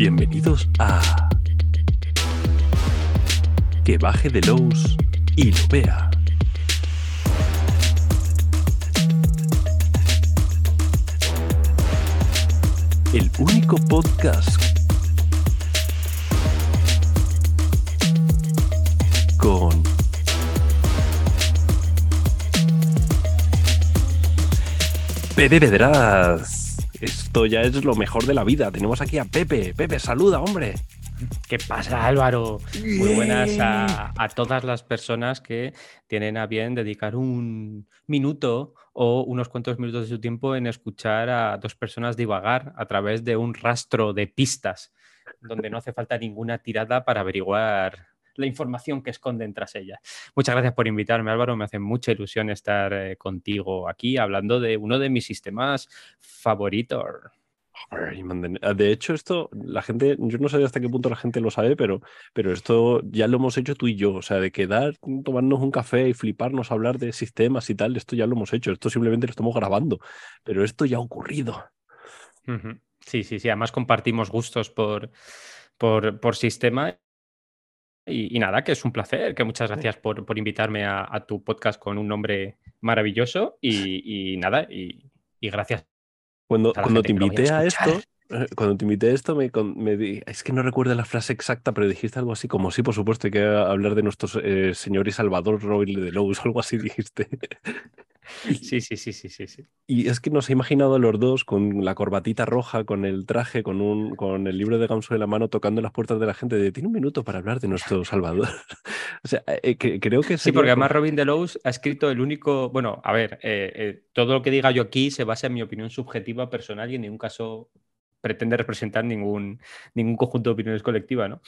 Bienvenidos a Que baje de Lowe's y lo vea. El único podcast con Pepe Pedraz. Esto ya es lo mejor de la vida. Tenemos aquí a Pepe. Pepe, saluda, hombre. ¿Qué pasa, Álvaro? Muy buenas a, a, todas las personas que tienen a bien dedicar un minuto o unos cuantos minutos de su tiempo en escuchar a dos personas divagar a través de un rastro de pistas, donde no hace falta ninguna tirada para averiguar la información que esconden tras ella. Muchas gracias por invitarme, Álvaro. Me hace mucha ilusión estar eh, contigo aquí hablando de uno de mis sistemas favoritos. De hecho, esto, la gente, yo no sé hasta qué punto la gente lo sabe, pero, pero esto ya lo hemos hecho tú y yo. O sea, de quedar, tomarnos un café y fliparnos a hablar de sistemas y tal, esto ya lo hemos hecho. Esto simplemente lo estamos grabando, pero esto ya ha ocurrido. Sí, sí, sí. Además compartimos gustos por, por, por sistema y, nada, que es un placer, que muchas gracias por, por invitarme a, tu podcast con un nombre maravilloso y, nada, y, gracias. Cuando, cuando te invité a, esto, eh, cuando te invité a esto, me, me, es que no recuerdo la frase exacta, pero dijiste algo así como, sí, por supuesto, hay que hablar de nuestro eh, señor y salvador Robin de Lowe's, algo así dijiste. Sí, sí, sí, sí, sí, sí. Y es que nos he imaginado a los dos con la corbatita roja, con el traje, con, un, con el libro de Gamso en la mano, tocando las puertas de la gente de tiene un minuto para hablar de nuestro Salvador. o sea, eh, creo que... Sí, porque además Robin Delos ha escrito el único... Bueno, a ver, eh, eh, todo lo que diga yo aquí se basa en mi opinión subjetiva, personal y en ningún caso pretende representar ningún, ningún conjunto de opiniones colectiva, ¿no?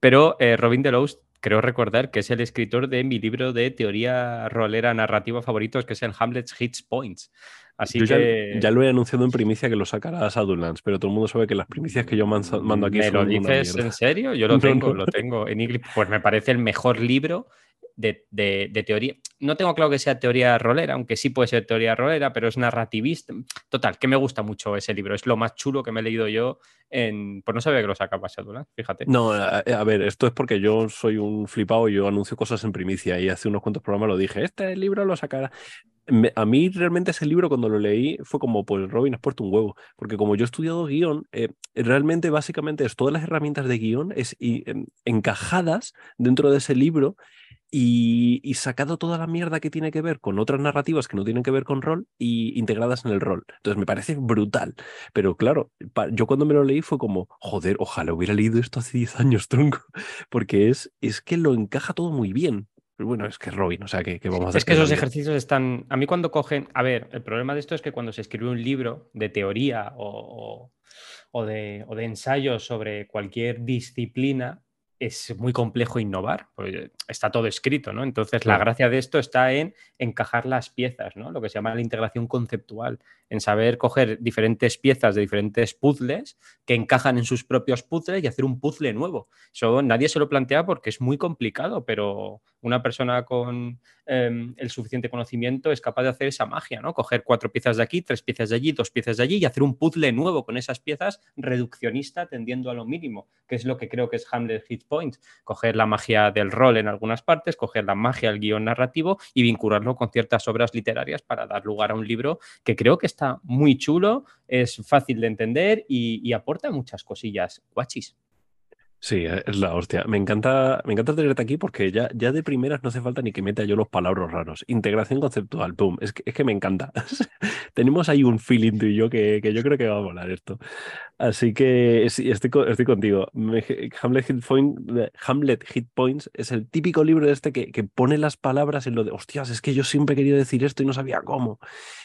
Pero Robin Delos creo recordar que es el escritor de mi libro de teoría rolera narrativa favoritos, que es el Hamlet's Hits Points. Así que... Ya, lo he anunciado en primicia que lo sacará a Shadowlands, pero todo el mundo sabe que las primicias que yo mando aquí ¿Me lo dices en serio? Yo lo tengo, lo tengo en inglés. Pues me parece el mejor libro de, teoría. No tengo claro que sea teoría rolera, aunque sí puede ser teoría rolera, pero es narrativista. Total, que me gusta mucho ese libro. Es lo más chulo que me he leído yo en. Pues no sabía que lo sacaba Shadowlands, fíjate. No, a, ver, esto es porque yo soy un flipado y yo anuncio cosas en primicia y hace unos cuantos programas lo dije. Este libro lo sacará. a mí realmente ese libro cuando lo leí fue como, pues Robin, has puesto un huevo, porque como yo he estudiado guion, eh, realmente básicamente es todas las herramientas de guion es, encajadas dentro de ese libro y, sacado toda la mierda que tiene que ver con otras narrativas que no tienen que ver con rol y integradas en el rol. Entonces me parece brutal. Pero claro, yo cuando me lo leí fue como, joder, ojalá hubiera leído esto hace 10 años, tronco, porque es, es que lo encaja todo muy bien. bueno, es que es Robin, o sea, que, vamos a hacer. Es que esos ejercicios están. A mí, cuando cogen. A ver, el problema de esto es que cuando se escribe un libro de teoría o, o, de, o de ensayo sobre cualquier disciplina, es muy complejo innovar, pues está todo escrito, ¿no? Entonces, la gracia de esto está en encajar las piezas, ¿no? Lo que se llama la integración conceptual, en saber coger diferentes piezas de diferentes puzzles que encajan en sus propios puzzles y hacer un puzzle nuevo. Eso nadie se lo plantea porque es muy complicado, pero una persona con em, el suficiente conocimiento es capaz de hacer esa magia, ¿no? Coger cuatro piezas de aquí, tres piezas de allí, dos piezas de allí y hacer un puzzle nuevo con esas piezas reduccionista tendiendo a lo mínimo, que es lo que creo que es Hamlet Hit Point. Coger la magia del rol en algunas partes, coger la magia del guion narrativo y vincularlo con ciertas obras literarias para dar lugar a un libro que creo que está muy chulo, es fácil de entender y, y aporta muchas cosillas guachis. Sí, es la hostia. Me encanta, me encanta tenerte aquí porque ya, ya de primeras no hace falta ni que meta yo los palabras raros. Integración conceptual, pum. Es que, es que me encanta. Tenemos ahí un feeling tú y yo que, que, yo creo que va a volar esto. Así que estoy, estoy contigo. Hamlet Hit, Point, Hamlet Hit, Points es el típico libro de este que, que pone las palabras en lo de, hostias, es que yo siempre he querido decir esto y no sabía cómo.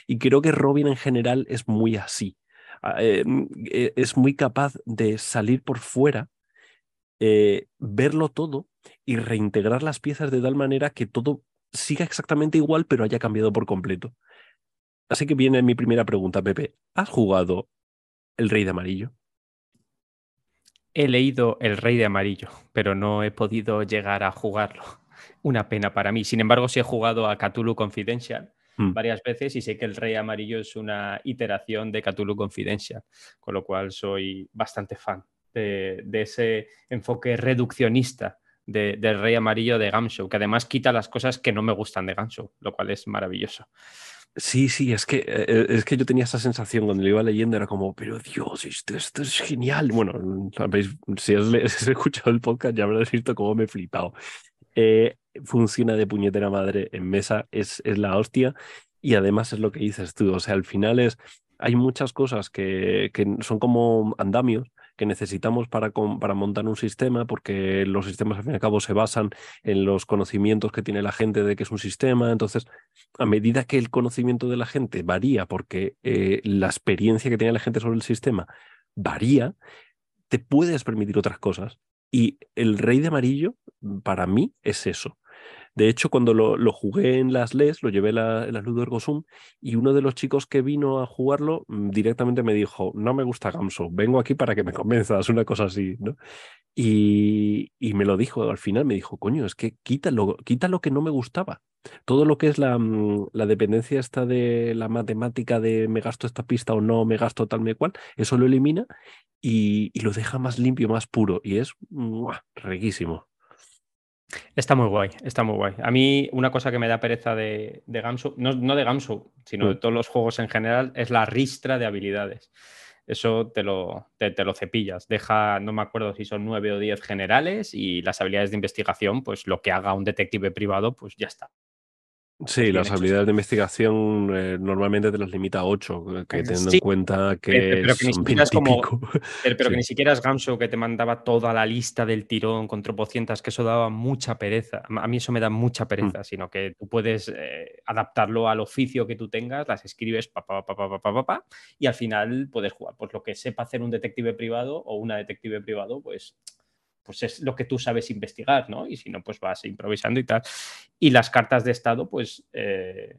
Y creo que Robin en general es muy así. Ah, eh, mm, eh, es muy capaz de salir por fuera eh, verlo todo y reintegrar las piezas de tal manera que todo siga exactamente igual, pero haya cambiado por completo. Así que viene mi primera pregunta, Pepe. ¿Has jugado El Rey de Amarillo? He leído El Rey de Amarillo, pero no he podido llegar a jugarlo. Una pena para mí. Sin embargo, sí he jugado a Cthulhu Confidential mm. varias veces y sé que El Rey Amarillo es una iteración de Cthulhu Confidential, con lo cual soy bastante fan de, ese enfoque reduccionista del Rey Amarillo de Gamshow, que además quita las cosas que no me gustan de Gamshow, lo cual es maravilloso. Sí, sí, es que, eh, es que yo tenía esa sensación cuando lo iba leyendo, era como, pero Dios, esto, esto es genial. Bueno, sabéis, si has, escuchado el podcast ya habrás visto cómo me he flipado. Eh, funciona de puñetera madre en mesa, es, es la hostia. Y además es lo que dices tú, o sea, al final es, hay muchas cosas que, que son como andamios que necesitamos para, para montar un sistema, porque los sistemas al fin y al cabo se basan en los conocimientos que tiene la gente de que es un sistema. Entonces, a medida que el conocimiento de la gente varía, porque eh, la experiencia que tiene la gente sobre el sistema varía, te puedes permitir otras cosas. Y el rey de amarillo, para mí, es eso. De hecho, cuando lo, jugué en las LES, lo llevé la, en las Ludo Zoom, y uno de los chicos que vino a jugarlo mm, directamente me dijo, no me gusta Gamso, vengo aquí para que me convenzas, una cosa así, ¿no? Y, me lo dijo al final, me dijo, coño, es que quita lo, quita lo que no me gustaba. Todo lo que es la, mm, la, dependencia esta de la matemática de me gasto esta pista o no, me gasto tal me cual, eso lo elimina y, lo deja más limpio, más puro. Y es riquísimo. Está muy guay, está muy guay. A mí una cosa que me da pereza de, de Gamsu, no, de Gamsu, sino de mm. todos los juegos en general, es la ristra de habilidades. Eso te lo, te, lo cepillas. Deja, no me acuerdo si son nueve o diez generales y las habilidades de investigación, pues lo que haga un detective privado, pues ya está. Sí, las habilidades de investigación eh, normalmente te las limita a 8, que teniendo en cuenta que, pero, que ni siquiera es como, pero, que ni siquiera es Gamso que te mandaba toda la lista del tirón con tropocientas, que eso daba mucha pereza. A mí eso me da mucha mm. pereza, sino que tú puedes eh, adaptarlo al oficio que tú tengas, las escribes pa, pa, pa, pa, y al final puedes jugar. Pues lo que sepa hacer un detective privado o una detective privado, pues pues es lo que tú sabes investigar, ¿no? Y si no, pues vas improvisando y tal. Y las cartas de estado, pues eh,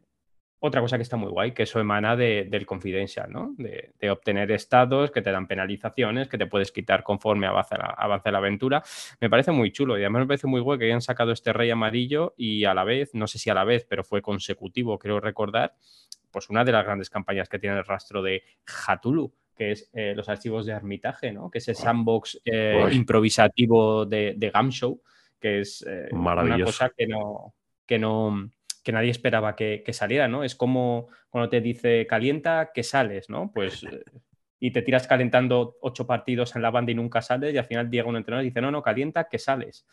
otra cosa que está muy guay, que eso emana del confidencial, ¿no? De, obtener estados que te dan penalizaciones, que te puedes quitar conforme avanza la, la aventura. Me parece muy chulo y además me parece muy guay que hayan sacado este rey amarillo y a la vez, no sé si a la vez, pero fue consecutivo, creo recordar, pues una de las grandes campañas que tiene el rastro de Hatulu que es eh, los archivos de Armitaje, ¿no? que es el sandbox eh, improvisativo de, de Gamshow, que es eh, una cosa que no, que no que nadie esperaba que, saliera, ¿no? Es como cuando te dice calienta, que sales, ¿no? Pues y te tiras calentando ocho partidos en la banda y nunca sales y al final llega un entrenador y dice, no, no, calienta, que sales.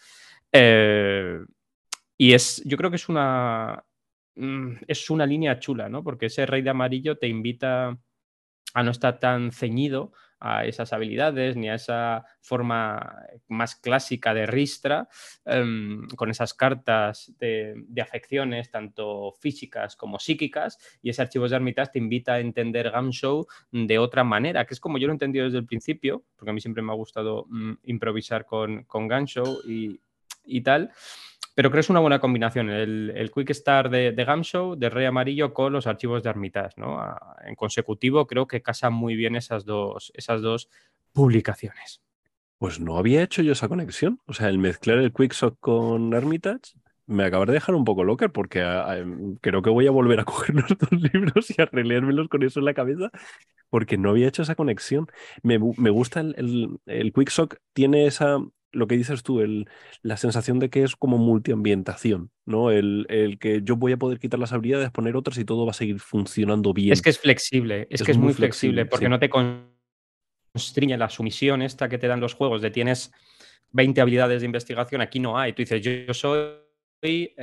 y es, yo creo que es una, mm, es una línea chula, ¿no? Porque ese rey de amarillo te invita a no estar tan ceñido a esas habilidades ni a esa forma más clásica de ristra, em, con esas cartas de, afecciones, tanto físicas como psíquicas, y ese archivo de Armitage te invita a entender Gamshow de otra manera, que es como yo lo he entendido desde el principio, porque a mí siempre me ha gustado mm, improvisar con, con Gamshow y, y tal. Pero creo que es una buena combinación el, Quick Start de, Gamshow, de Rey Amarillo, con los archivos de Armitage. ¿no? En consecutivo creo que casan muy bien esas dos, esas dos publicaciones. Pues no había hecho yo esa conexión. O sea, el mezclar el Quickshot con Armitage me acaba de dejar un poco loca porque creo que voy a volver a coger los dos libros y a releérmelos con eso en la cabeza porque no había hecho esa conexión. Me, gusta el, el, el Quickshot, tiene esa, lo que dices tú, el, la sensación de que es como multiambientación, ¿no? El, el, que yo voy a poder quitar las habilidades, poner otras y todo va a seguir funcionando bien. Es que es flexible, es, que es muy flexible, porque no te constriñe la sumisión esta que te dan los juegos de tienes 20 habilidades de investigación, aquí no hay. Tú dices, yo, soy eh,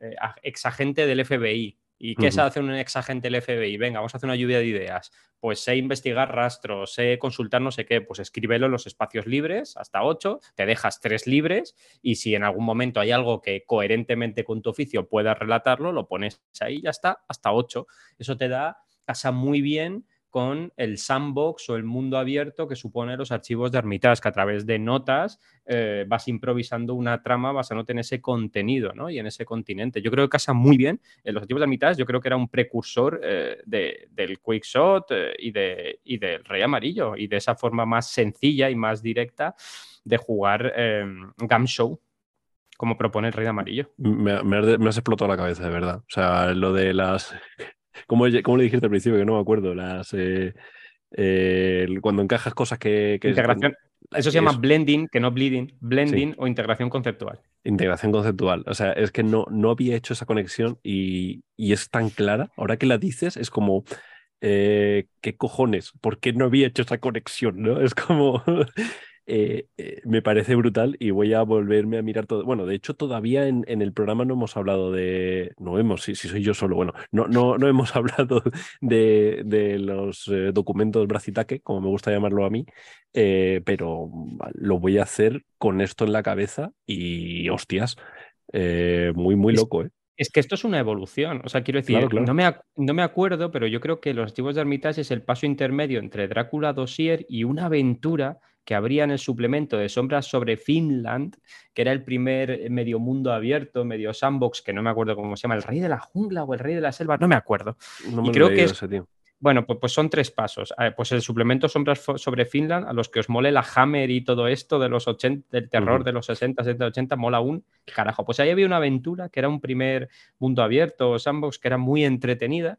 eh, exagente del FBI, ¿Y qué se hace un exagente del FBI? Venga, vamos a hacer una lluvia de ideas. Pues sé investigar rastros, sé consultar no sé qué, pues escríbelo en los espacios libres, hasta ocho, te dejas tres libres y si en algún momento hay algo que coherentemente con tu oficio puedas relatarlo, lo pones ahí y ya está, hasta ocho. Eso te da, casa muy bien con el sandbox o el mundo abierto que supone los archivos de Hermitage, que a través de notas eh, vas improvisando una trama basándote en ese contenido ¿no? y en ese continente. Yo creo que casa muy bien en los archivos de Hermitage, yo creo que era un precursor eh, del Quickshot eh, y, de, y del Rey Amarillo y de esa forma más sencilla y más directa de jugar em, Gam Show como propone el Rey Amarillo. Me, me, has explotado la cabeza, de verdad. O sea, lo de las ¿Cómo, le dijiste al principio? Que no me acuerdo. Las, eh, cuando encajas cosas que. integración, Eso se llama blending, que no bleeding, blending o integración conceptual. Integración conceptual. O sea, es que no, no había hecho esa conexión y, y es tan clara. Ahora que la dices, es como, eh, ¿qué cojones? ¿Por qué no había hecho esa conexión? ¿no? Es como, eh, eh, me parece brutal y voy a volverme a mirar todo. Bueno, de hecho, todavía en, en el programa no hemos hablado de. No hemos, si, si soy yo solo, bueno, no, no, no hemos hablado de, de los documentos Bracitaque, como me gusta llamarlo a mí, pero lo voy a hacer con esto en la cabeza y hostias, muy, muy loco, ¿eh? Es que esto es una evolución. O sea, quiero decir, No, me no, me acuerdo, pero yo creo que Los Archivos de Armitage es el paso intermedio entre Drácula Dossier y una aventura que habría en el suplemento de Sombras sobre Finland, que era el primer medio mundo abierto, medio sandbox, que no me acuerdo cómo se llama, el rey de la jungla o el rey de la selva, no me acuerdo. y creo que es, bueno, pues, pues, son tres pasos. pues el suplemento Sombras sobre Finland, a los que os mole la Hammer y todo esto de los 80, del terror de los 60, 70, 80, mola un carajo. Pues ahí había una aventura que era un primer mundo abierto, sandbox, que era muy entretenida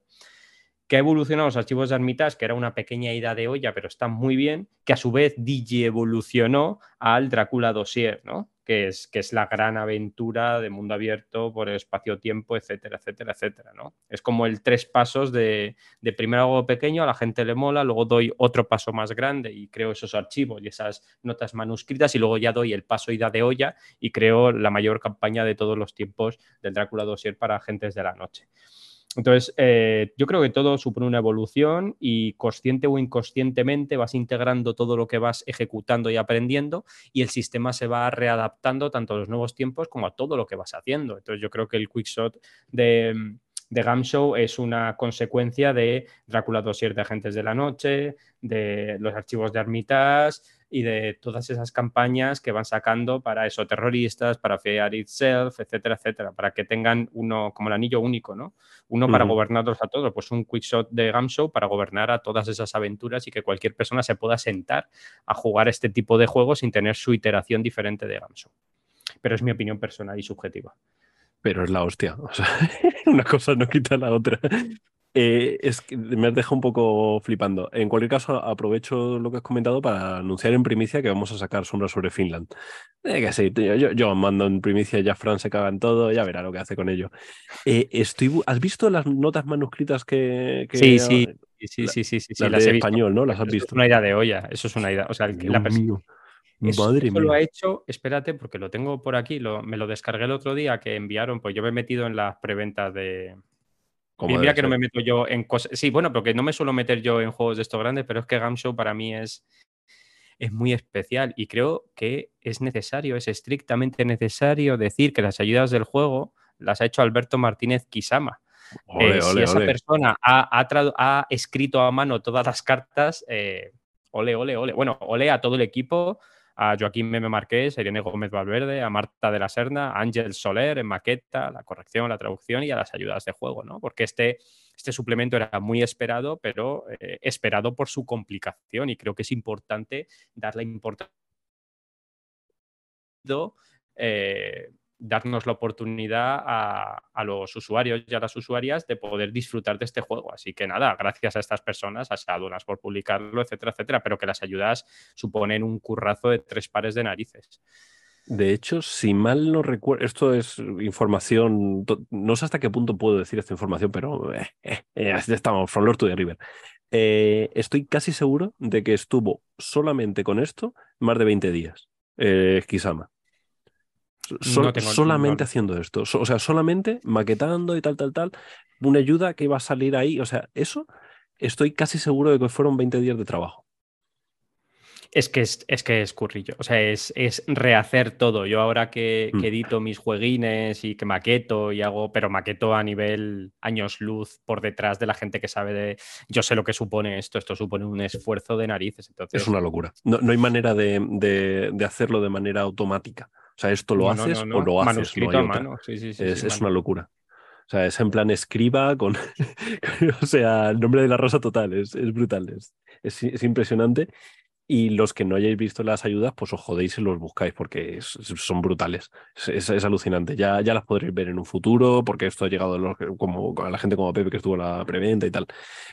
que ha evolucionado los archivos de Armitage, que era una pequeña ida de olla, pero está muy bien, que a su vez DJ evolucionó al Drácula Dossier, ¿no? Que es, que es la gran aventura de mundo abierto por el espacio-tiempo, etcétera, etcétera, etcétera, ¿no? Es como el tres pasos de, de primero algo pequeño, a la gente le mola, luego doy otro paso más grande y creo esos archivos y esas notas manuscritas y luego ya doy el paso ida de olla y creo la mayor campaña de todos los tiempos del Drácula Dossier para agentes de la noche. Entonces, eh, yo creo que todo supone una evolución y consciente o inconscientemente vas integrando todo lo que vas ejecutando y aprendiendo y el sistema se va readaptando tanto a los nuevos tiempos como a todo lo que vas haciendo. Entonces, yo creo que el quickshot de, de Gamshow es una consecuencia de Drácula Dossier de Agentes de la Noche, de los archivos de Armitage, y de todas esas campañas que van sacando para eso, terroristas, para Fear Itself, etcétera, etcétera, para que tengan uno como el anillo único, ¿no? Uno para gobernarlos a todos, pues un quickshot de Gamshow para gobernar a todas esas aventuras y que cualquier persona se pueda sentar a jugar este tipo de juegos sin tener su iteración diferente de Gamshow. Pero es mi opinión personal y subjetiva pero es la hostia. O sea, una cosa no quita la otra. Eh, es que me has dejado un poco flipando. En cualquier caso, aprovecho lo que has comentado para anunciar en primicia que vamos a sacar sombras sobre Finland. Eh, que sí, yo, yo, mando en primicia, ya Fran se caga en todo, ya verá lo que hace con ello. Eh, estoy, ¿Has visto las notas manuscritas que.? sí, sí, sí, sí, sí, sí, Las, de español, ¿no? Las has visto. Es una idea de olla, eso es una idea. O sea, la persona. Madre mía. lo ha hecho, espérate, porque lo tengo por aquí, me lo descargué el otro día que enviaron, pues yo me he metido en las preventas de, mira que no me meto yo en cosas. Sí, bueno, porque no me suelo meter yo en juegos de estos grandes, pero es que Gamshow para mí es, es muy especial y creo que es necesario, es estrictamente necesario decir que las ayudas del juego las ha hecho Alberto Martínez Kisama. Eh, si esa persona ha, ha, escrito a mano todas las cartas, eh, ole, ole, ole. Bueno, ole a todo el equipo, a Joaquín Meme Marqués, a Irene Gómez Valverde, a Marta de la Serna, a Ángel Soler en maqueta, la corrección, la traducción y a las ayudas de juego, ¿no? Porque este, este suplemento era muy esperado, pero eh, esperado por su complicación y creo que es importante darle importancia. Eh, darnos la oportunidad a, los usuarios y a las usuarias de poder disfrutar de este juego. Así que nada, gracias a estas personas, a Sadunas por publicarlo, etcétera, etcétera, pero que las ayudas suponen un currazo de tres pares de narices. De hecho, si mal no recuerdo, esto es información, no sé hasta qué punto puedo decir esta información, pero eh, eh, eh estamos, from Lord to the River. Eh, estoy casi seguro de que estuvo solamente con esto más de 20 días, Kisama solamente haciendo esto. o sea, solamente maquetando y tal, tal, tal. Una ayuda que iba a salir ahí. O sea, eso estoy casi seguro de que fueron 20 días de trabajo. Es que es, que es currillo. O sea, es, es rehacer todo. Yo ahora que, mm. que, edito mis jueguines y que maqueto y hago, pero maqueto a nivel años luz por detrás de la gente que sabe de. Yo sé lo que supone esto. Esto supone un esfuerzo de narices. Entonces... Es una locura. No, no hay manera de, de, de hacerlo de manera automática. O sea, esto lo haces o lo haces. es, una locura. O sea, es en plan escriba con, o sea, el nombre de la rosa total, es, brutal, es, impresionante. Y los que no hayáis visto las ayudas, pues os jodéis y los buscáis porque son brutales. Es, alucinante. Ya, ya las podréis ver en un futuro porque esto ha llegado a, como, a la gente como Pepe que estuvo en la preventa y tal.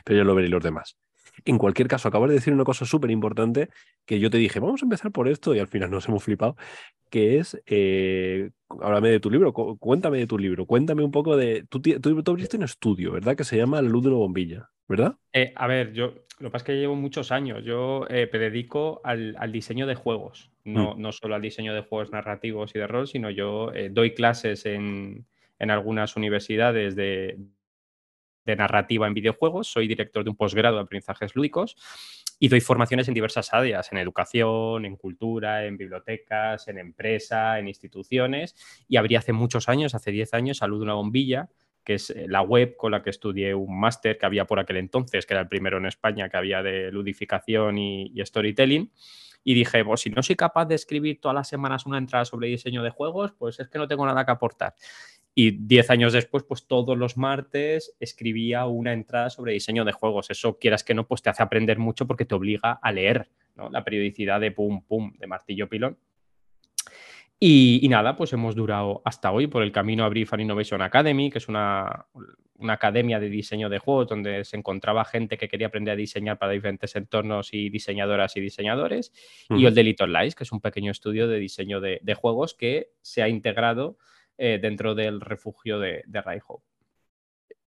Pero yo lo veréis los demás. En cualquier caso, acabas de decir una cosa súper importante que yo te dije, vamos a empezar por esto y al final nos hemos flipado, que es, eh, háblame de tu libro, cuéntame de tu libro, cuéntame un poco de, tú, tú, abriste un estudio, ¿verdad? Que se llama La luz de una bombilla, ¿verdad? Eh, a ver, yo lo que pasa es que llevo muchos años, yo eh, me dedico al, diseño de juegos, no, mm. no solo al diseño de juegos narrativos y de rol, sino yo doy clases en, en algunas universidades de, de narrativa en videojuegos, soy director de un posgrado de aprendizajes lúdicos y doy formaciones en diversas áreas, en educación, en cultura, en bibliotecas, en empresa, en instituciones. Y abrí hace muchos años, hace 10 años, Salud de una bombilla, que es eh, la web con la que estudié un máster que había por aquel entonces, que era el primero en España que había de ludificación y, storytelling. Y dije, pues si no soy capaz de escribir todas las semanas una entrada sobre diseño de juegos, pues es que no tengo nada que aportar. Y diez años después, pues todos los martes escribía una entrada sobre diseño de juegos. Eso, quieras que no, pues te hace aprender mucho porque te obliga a leer la periodicidad de pum, pum, de martillo pilón. Y, nada, pues hemos durado hasta hoy. Por el camino abrí Fan Innovation Academy, que es una, academia de diseño de juegos donde se encontraba gente que quería aprender a diseñar para diferentes entornos y diseñadoras y diseñadores. Y el de Little Lies, que es un pequeño estudio de diseño de, de juegos que se ha integrado eh, dentro del refugio de, de Raiho.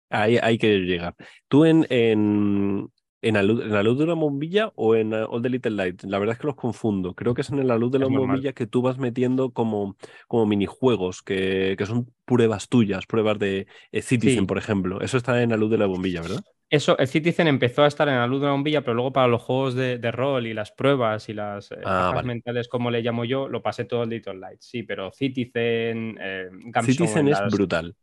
Ahí hay que llegar. ¿Tú en, en, en, la luz, de una bombilla o en All the Little Lights? La verdad es que los confundo. Creo que es en la luz de la bombilla que tú vas metiendo como, como minijuegos, que, que son pruebas tuyas, pruebas de eh, Citizen, por ejemplo. Eso está en la luz de la bombilla, ¿verdad? Eso, el Citizen empezó a estar en la luz de la bombilla, pero luego para los juegos de, rol y las pruebas y las eh, ah, mentales, como le llamo yo, lo pasé todo en Little Lights. Sí, pero Citizen, eh, Citizen es brutal.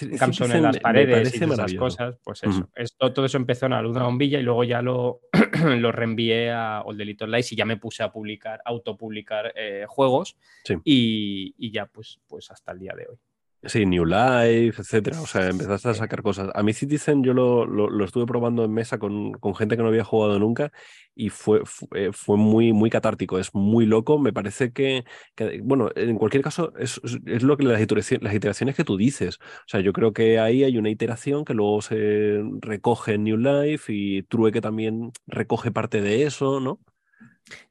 Gamson en las paredes y esas cosas, pues eso. todo eso empezó en la luz de la bombilla y luego ya lo, lo reenvié a All the Little Lights y ya me puse a publicar, autopublicar eh, juegos y, y, ya pues, pues hasta el día de hoy. Sí, New Life, etcétera. O sea, empezaste a sacar cosas. A mí Citizen yo lo, lo, estuve probando en mesa con, con, gente que no había jugado nunca y fue, fue, fue, muy, muy catártico. Es muy loco. Me parece que, que bueno, en cualquier caso, es, es lo que las iteraciones, las iteraciones que tú dices. O sea, yo creo que ahí hay una iteración que luego se recoge en New Life y Trueque también recoge parte de eso, ¿no?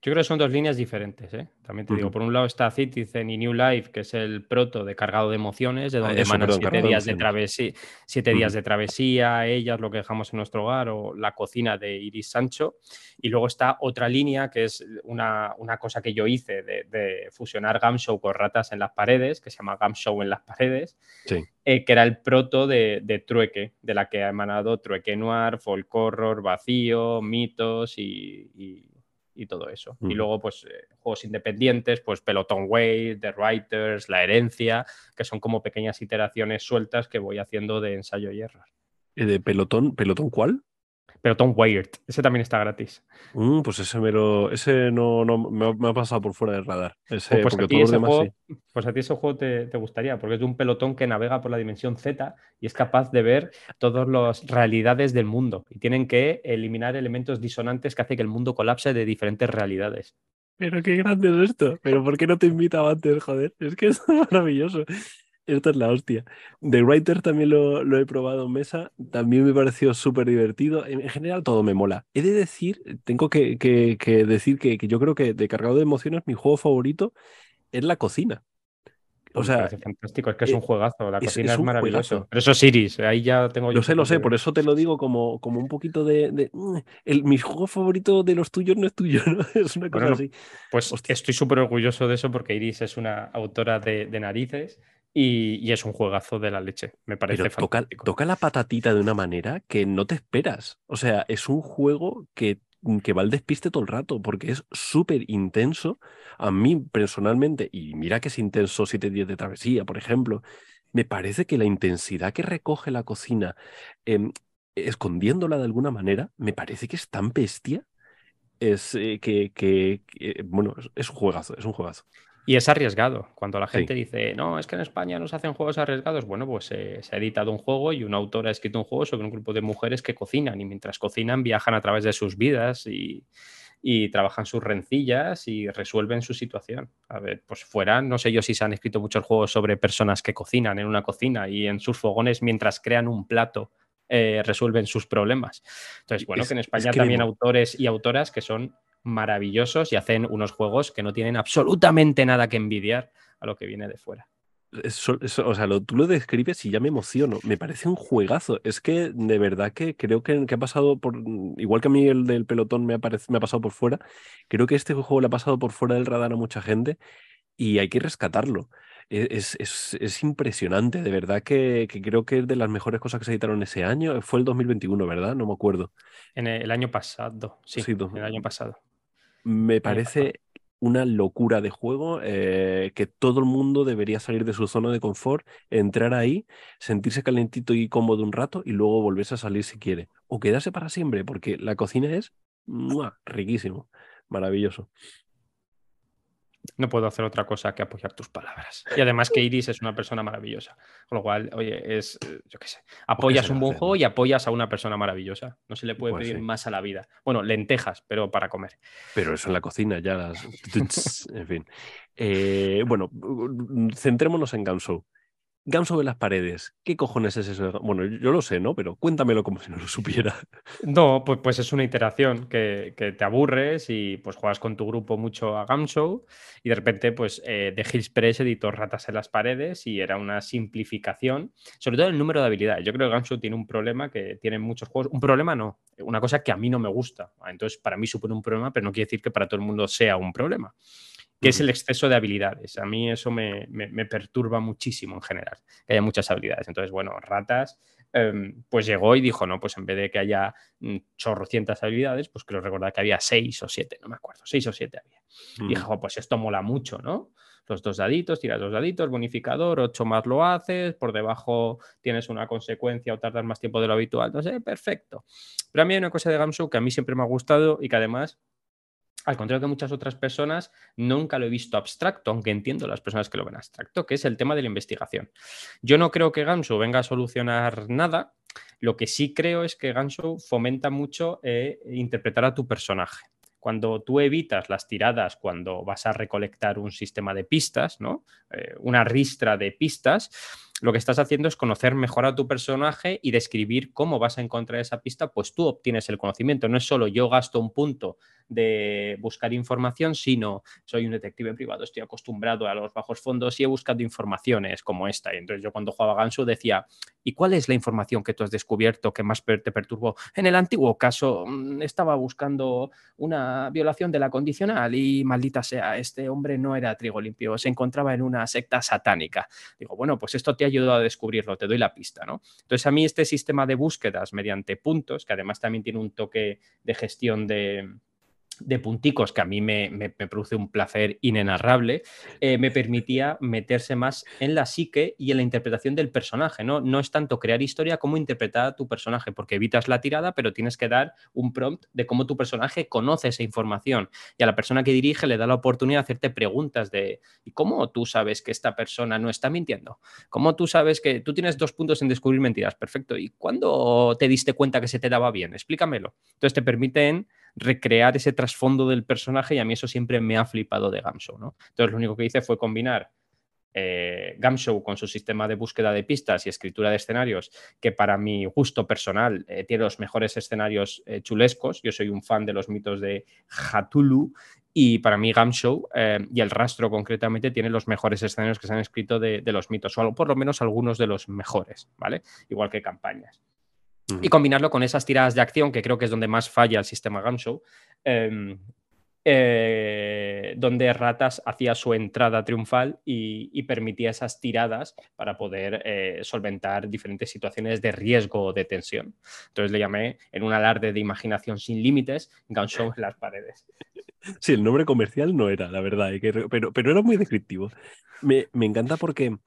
Yo creo que son dos líneas diferentes, ¿eh? También te digo, por un lado está Citizen y New Life, que es el proto de cargado de emociones, de donde emanan siete, días de, travesía, siete días de travesía, ellas, lo que dejamos en nuestro hogar, o la cocina de Iris Sancho. Y luego está otra línea, que es una, cosa que yo hice de, fusionar Gamshow con ratas en las paredes, que se llama Gamshow en las paredes, eh, que era el proto de, Trueque, de la que ha emanado Trueque Noir, Folk Horror, Vacío, Mitos y y todo eso. Y luego, pues, eh, juegos independientes, pues Peloton Way, The Writers, La Herencia, que son como pequeñas iteraciones sueltas que voy haciendo de ensayo y error. ¿De pelotón? ¿Pelotón cuál? Pero Tom Wired, ese también está gratis. Mm, pues ese, ese no, no me, ha, pasado por fuera del radar. Pues, pues, a ti ese juego, pues, a ti ese juego te, gustaría, porque es de un pelotón que navega por la dimensión Z y es capaz de ver todas las realidades del mundo y tienen que eliminar elementos disonantes que hacen que el mundo colapse de diferentes realidades. Pero qué grande es esto. Pero ¿por qué no te invitaba antes, joder? Es que es maravilloso. Esto es la hostia. The Writer también lo, he probado en mesa, también me pareció súper divertido. En, general todo me mola. He de decir, tengo que, decir que, yo creo que de cargado de emociones mi juego favorito es la cocina. O sea, fantástico, es que es un eh, juegazo, la cocina es, maravilloso. Pero eso es Iris, ahí ya tengo Lo sé, lo sé, por eso te lo digo como, como un poquito de. Mm, el, mi juego favorito de los tuyos no es tuyo, ¿no? Es una cosa así. Pues estoy súper orgulloso de eso porque Iris es una autora de, de narices y, es un juegazo de la leche. Me parece toca, toca, la patatita de una manera que no te esperas. O sea, es un juego que, que va al despiste todo el rato porque es súper intenso. A mí personalmente, y mira que es intenso 7 días de travesía, por ejemplo, me parece que la intensidad que recoge la cocina, em, escondiéndola de alguna manera, me parece que es tan bestia. Es eh, que, que, bueno, es un juegazo, es un juegazo. Y es arriesgado. Cuando la gente dice, no, es que en España no se hacen juegos arriesgados, bueno, pues eh, se ha editado un juego y un autor ha escrito un juego sobre un grupo de mujeres que cocinan y mientras cocinan viajan a través de sus vidas y, trabajan sus rencillas y resuelven su situación. A ver, pues fuera, no sé yo si se han escrito muchos juegos sobre personas que cocinan en una cocina y en sus fogones mientras crean un plato eh, resuelven sus problemas. Entonces, bueno, que en España también autores y autoras que son maravillosos y hacen unos juegos que no tienen absolutamente nada que envidiar a lo que viene de fuera. Eso, o sea, lo, tú lo describes y ya me emociono. Me parece un juegazo. Es que de verdad que creo que, ha pasado por. Igual que a mí el del pelotón me ha, me ha pasado por fuera, creo que este juego le ha pasado por fuera del radar a mucha gente y hay que rescatarlo. E, es, impresionante, de verdad que, creo que es de las mejores cosas que se editaron ese año. Fue el 2021, ¿verdad? No me acuerdo. En el año pasado, sí, sí el año pasado. Me parece una locura de juego eh, que todo el mundo debería salir de su zona de confort, entrar ahí, sentirse calentito y cómodo un rato y luego volverse a salir si quiere. O quedarse para siempre, porque la cocina es riquísimo, maravilloso no puedo hacer otra cosa que apoyar tus palabras. Y además que Iris es una persona maravillosa. Con lo cual, oye, es, eh, yo qué sé, apoyas un buen juego y apoyas a una persona maravillosa. No se le puede pues pedir más a la vida. Bueno, lentejas, pero para comer. Pero eso en la cocina ya las... en fin. Eh, bueno, centrémonos en Ganso. Gam sobre las paredes. ¿Qué cojones es eso? Bueno, yo lo sé, ¿no? Pero cuéntamelo como si no lo supiera. No, pues, pues es una iteración que, te aburres y pues juegas con tu grupo mucho a Gamshow y de repente pues eh, de Hills Press editó Ratas en las paredes y era una simplificación, sobre todo el número de habilidades. Yo creo que Gamshow tiene un problema que tienen muchos juegos. Un problema no, una cosa que a mí no me gusta. Entonces para mí supone un problema, pero no quiere decir que para todo el mundo sea un problema que es el exceso de habilidades. A mí eso me, perturba muchísimo en general, que haya muchas habilidades. Entonces, bueno, Ratas, em, pues llegó y dijo, no, pues en vez de que haya mm, chorrocientas habilidades, pues creo recordar que había seis o siete, no me acuerdo, seis o siete había. Y dijo, pues esto mola mucho, ¿no? Los dos daditos, tiras dos daditos, bonificador, ocho más lo haces, por debajo tienes una consecuencia o tardas más tiempo de lo habitual, entonces, perfecto. Pero a mí hay una cosa de Gamsu que a mí siempre me ha gustado y que además al contrario que muchas otras personas, nunca lo he visto abstracto, aunque entiendo las personas que lo ven abstracto, que es el tema de la investigación. Yo no creo que Gansu venga a solucionar nada. Lo que sí creo es que Gansu fomenta mucho eh, interpretar a tu personaje. Cuando tú evitas las tiradas, cuando vas a recolectar un sistema de pistas, ¿no? Eh, una ristra de pistas, lo que estás haciendo es conocer mejor a tu personaje y describir cómo vas a encontrar esa pista, pues tú obtienes el conocimiento. No es solo yo gasto un punto de buscar información, sino soy un detective privado, estoy acostumbrado a los bajos fondos y he buscado informaciones como esta. Y entonces yo cuando jugaba Gansu decía, ¿y cuál es la información que tú has descubierto que más te perturbó? En el antiguo caso mm, estaba buscando una violación de la condicional y maldita sea, este hombre no era trigo limpio, se encontraba en una secta satánica. Digo, bueno, pues esto te ha ayudado a descubrirlo, te doy la pista, ¿no? Entonces a mí este sistema de búsquedas mediante puntos, que además también tiene un toque de gestión de, de punticos que a mí me, produce un placer inenarrable, eh, me permitía meterse más en la psique y en la interpretación del personaje. ¿no? no es tanto crear historia como interpretar a tu personaje, porque evitas la tirada, pero tienes que dar un prompt de cómo tu personaje conoce esa información. Y a la persona que dirige le da la oportunidad de hacerte preguntas de ¿y cómo tú sabes que esta persona no está mintiendo? ¿Cómo tú sabes que tú tienes dos puntos en descubrir mentiras? Perfecto. ¿Y cuándo te diste cuenta que se te daba bien? Explícamelo. Entonces te permiten recrear ese trasfondo del personaje y a mí eso siempre me ha flipado de Gamshow, ¿no? Entonces lo único que hice fue combinar eh, Gamshow con su sistema de búsqueda de pistas y escritura de escenarios, que para mi gusto personal eh, tiene los mejores escenarios eh, chulescos. Yo soy un fan de los mitos de Hatulu y para mí Gamshow y el rastro concretamente tiene los mejores escenarios que se han escrito de, de los mitos, o por lo menos algunos de los mejores, ¿vale? Igual que campañas y combinarlo con esas tiradas de acción, que creo que es donde más falla el sistema Gamshow, em, eh, donde Ratas hacía su entrada triunfal y, permitía esas tiradas para poder eh, solventar diferentes situaciones de riesgo o de tensión. Entonces le llamé, en un alarde de imaginación sin límites, Gamshow en las paredes. Sí, el nombre comercial no era, la verdad, pero, pero era muy descriptivo. Me, me encanta porque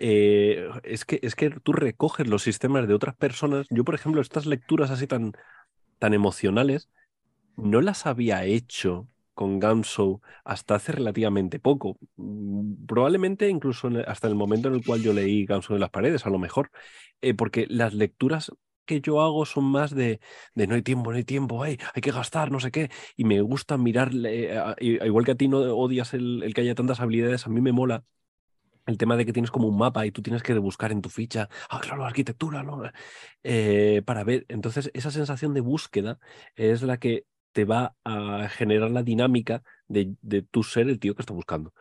eh, es, que, es que tú recoges los sistemas de otras personas. Yo, por ejemplo, estas lecturas así tan, tan emocionales, no las había hecho con Gamso hasta hace relativamente poco. Mm, probablemente incluso hasta el momento en el cual yo leí Gamso en las paredes, a lo mejor. Eh, porque las lecturas que yo hago son más de, de no hay tiempo, no hay tiempo, hay, hay que gastar, no sé qué. Y me gusta mirar, igual que a ti no odias el, el que haya tantas habilidades, a mí me mola el tema de que tienes como un mapa y tú tienes que buscar en tu ficha, ah, claro, arquitectura. Eh, para ver. Entonces, esa sensación de búsqueda es la que te va a generar la dinámica de, de tu ser el tío que está buscando.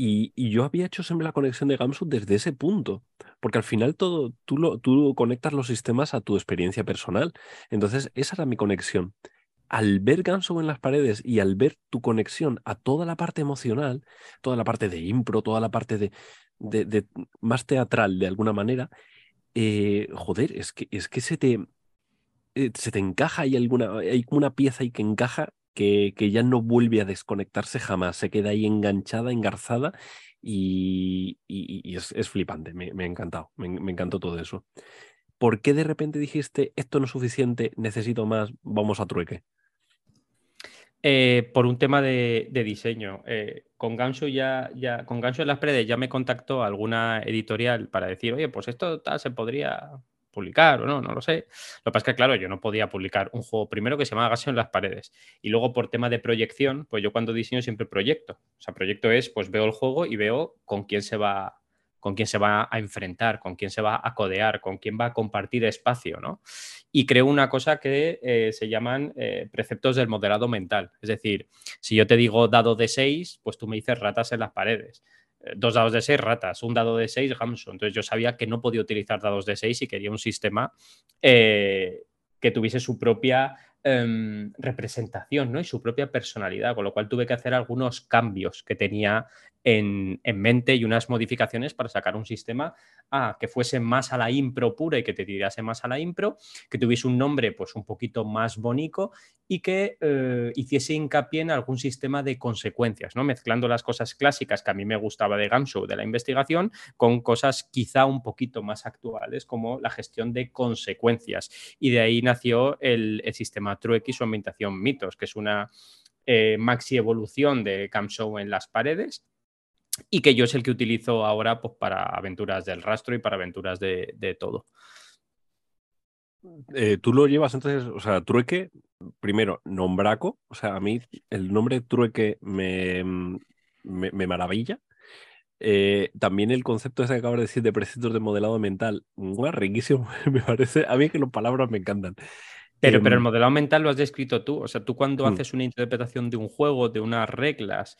Y, yo había hecho siempre la conexión de Gamsu desde ese punto, porque al final todo, tú, lo, tú conectas los sistemas a tu experiencia personal. Entonces, esa era mi conexión. Al ver Gamsu en las paredes y al ver tu conexión a toda la parte emocional, toda la parte de impro, toda la parte de, más teatral de alguna manera, eh, joder, es que, es que se te, eh, se te encaja, hay alguna, hay una pieza ahí que encaja que, ya no vuelve a desconectarse jamás, se queda ahí enganchada, engarzada y, es, flipante, me, ha encantado, me, encantó todo eso. ¿Por qué de repente dijiste, esto no es suficiente, necesito más, vamos a trueque? Eh, por un tema de, diseño. Eh, con Ganso ya, ya, con Ganso en las paredes ya me contactó alguna editorial para decir, oye, pues esto tal, se podría publicar o no, no lo sé. Lo que pasa es que, claro, yo no podía publicar un juego primero que se llama Gaseo en las paredes. Y luego por tema de proyección, pues yo cuando diseño siempre proyecto. O sea, proyecto es, pues veo el juego y veo con quién se va con quién se va a enfrentar, con quién se va a codear, con quién va a compartir espacio, ¿no? Y creo una cosa que eh, se llaman eh, preceptos del moderado mental. Es decir, si yo te digo dado de 6, pues tú me dices ratas en las paredes dos dados de seis ratas, un dado de seis Gamso. Entonces yo sabía que no podía utilizar dados de seis y quería un sistema eh, que tuviese su propia em, representación ¿no? y su propia personalidad, con lo cual tuve que hacer algunos cambios que tenía en, mente y unas modificaciones para sacar un sistema que fuese más a la impro pura y que te tirase más a la impro, que tuviese un nombre pues un poquito más bonito y que eh, hiciese hincapié en algún sistema de consecuencias, ¿no? mezclando las cosas clásicas que a mí me gustaba de Gamsu, de la investigación, con cosas quizá un poquito más actuales como la gestión de consecuencias. Y de ahí nació el, sistema Truex o ambientación mitos, que es una eh, maxi evolución de Gamsu en las paredes y que yo es el que utilizo ahora pues, para aventuras del rastro y para aventuras de, todo. Eh, tú lo llevas entonces, o sea, trueque, primero, nombraco, o sea, a mí el nombre trueque me, me, maravilla. Eh, también el concepto ese que acabas de decir de preceptos de modelado mental, riquísimo, me parece, a mí que las palabras me encantan. Pero, pero el em, modelado mental lo has descrito tú, o sea, tú cuando mm. haces una interpretación de un juego, de unas reglas,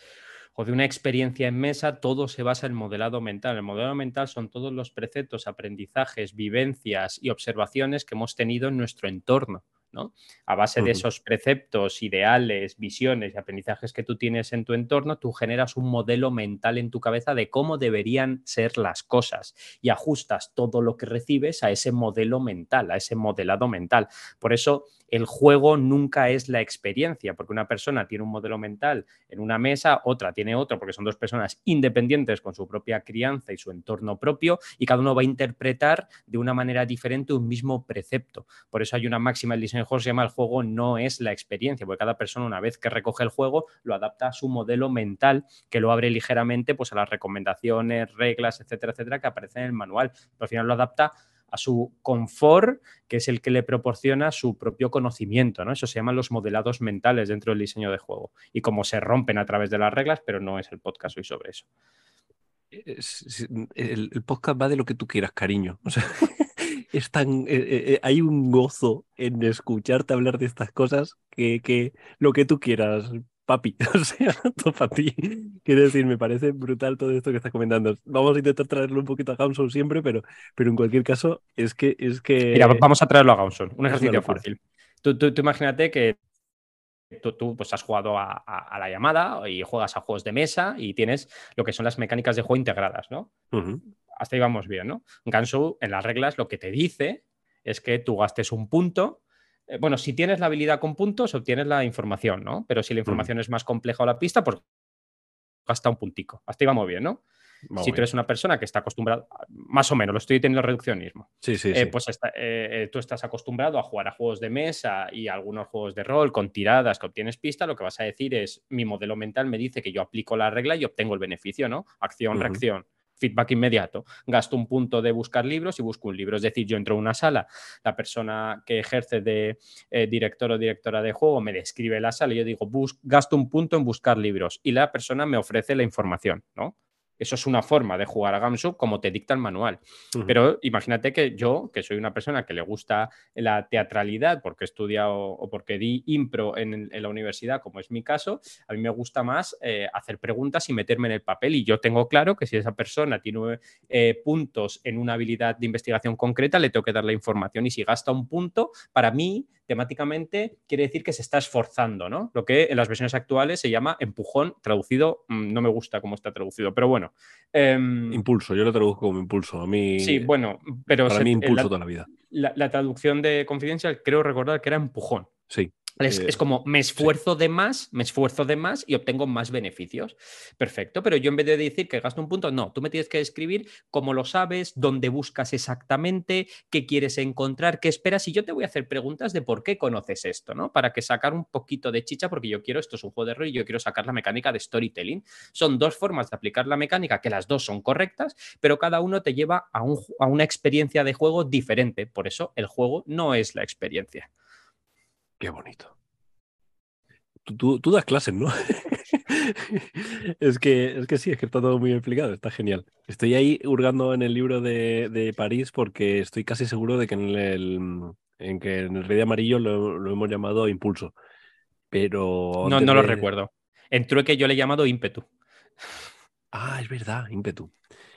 o de una experiencia en mesa, todo se basa en modelado mental. El modelado mental son todos los preceptos, aprendizajes, vivencias y observaciones que hemos tenido en nuestro entorno. ¿No? A base de esos preceptos, ideales, visiones y aprendizajes que tú tienes en tu entorno, tú generas un modelo mental en tu cabeza de cómo deberían ser las cosas y ajustas todo lo que recibes a ese modelo mental, a ese modelado mental. Por eso el juego nunca es la experiencia, porque una persona tiene un modelo mental en una mesa, otra tiene otro, porque son dos personas independientes con su propia crianza y su entorno propio, y cada uno va a interpretar de una manera diferente un mismo precepto. Por eso hay una máxima en diseño juegos, se llama el juego no es la experiencia, porque cada persona una vez que recoge el juego lo adapta a su modelo mental, que lo abre ligeramente pues, a las recomendaciones, reglas, etcétera, etcétera, que aparecen en el manual. Pero al final lo adapta a su confort, que es el que le proporciona su propio conocimiento, ¿no? Eso se llaman los modelados mentales dentro del diseño de juego y cómo se rompen a través de las reglas, pero no es el podcast hoy sobre eso. El, podcast va de lo que tú quieras, cariño. O sea, es tan, eh, eh, eh, hay un gozo en escucharte hablar de estas cosas que, que lo que tú quieras, papi, o sea, todo para ti. Quiero decir, me parece brutal todo esto que estás comentando. Vamos a intentar traerlo un poquito a Gamson siempre, pero, pero en cualquier caso, es que, es que... Mira, vamos a traerlo a Gamson, un ejercicio fácil. Tú, tú, imagínate que tú, pues, has jugado a, la llamada y juegas a juegos de mesa y tienes lo que son las mecánicas de juego integradas, ¿no? Hasta ahí vamos bien, ¿no? Gansu, en las reglas, lo que te dice es que tú gastes un punto eh, bueno, si tienes la habilidad con puntos, obtienes la información, ¿no? Pero si la información es más compleja o la pista, pues gasta un puntico. Hasta ahí vamos bien, ¿no? si tú eres una persona que está acostumbrada, más o menos, lo estoy teniendo reduccionismo. Sí, sí, eh, Pues eh, tú estás acostumbrado a jugar a juegos de mesa y algunos juegos de rol con tiradas que obtienes pista, lo que vas a decir es, mi modelo mental me dice que yo aplico la regla y obtengo el beneficio, ¿no? Acción, reacción feedback inmediato. Gasto un punto de buscar libros y busco un libro. Es decir, yo entro a una sala, la persona que ejerce de eh, director o directora de juego me describe la sala y yo digo, gasto un punto en buscar libros y la persona me ofrece la información, ¿no? Eso es una forma de jugar a Gamsu como te dicta el manual. Pero imagínate que yo, que soy una persona que le gusta la teatralidad porque he estudiado o porque di impro en, la universidad, como es mi caso, a mí me gusta más eh, hacer preguntas y meterme en el papel. Y yo tengo claro que si esa persona tiene eh, puntos en una habilidad de investigación concreta, le tengo que dar la información. Y si gasta un punto, para mí, temáticamente, quiere decir que se está esforzando, ¿no? Lo que en las versiones actuales se llama empujón, traducido, mm, no me gusta cómo está traducido, pero bueno. Em, impulso, yo lo traduzco como impulso. A mí. Sí, bueno, pero. Para mí, impulso toda la vida. La, la, traducción de Confidencial, creo recordar que era empujón. Sí. Es, eh, como me esfuerzo de más, me esfuerzo de más y obtengo más beneficios. Perfecto, pero yo en vez de decir que gasto un punto, no, tú me tienes que describir cómo lo sabes, dónde buscas exactamente, qué quieres encontrar, qué esperas y yo te voy a hacer preguntas de por qué conoces esto, ¿no? Para que sacar un poquito de chicha porque yo quiero, esto es un juego de rol y yo quiero sacar la mecánica de storytelling. Son dos formas de aplicar la mecánica que las dos son correctas, pero cada uno te lleva a, a una experiencia de juego diferente. Por eso el juego no es la experiencia. Qué bonito. Tú, das clases, ¿no? es, que, es que sí, es que está todo muy explicado, está genial. Estoy ahí hurgando en el libro de, París porque estoy casi seguro de que en el, en que en el Rey de Amarillo lo, hemos llamado impulso. Pero. No, no lo recuerdo. En trueque yo le he llamado ímpetu. Ah, es verdad, ímpetu.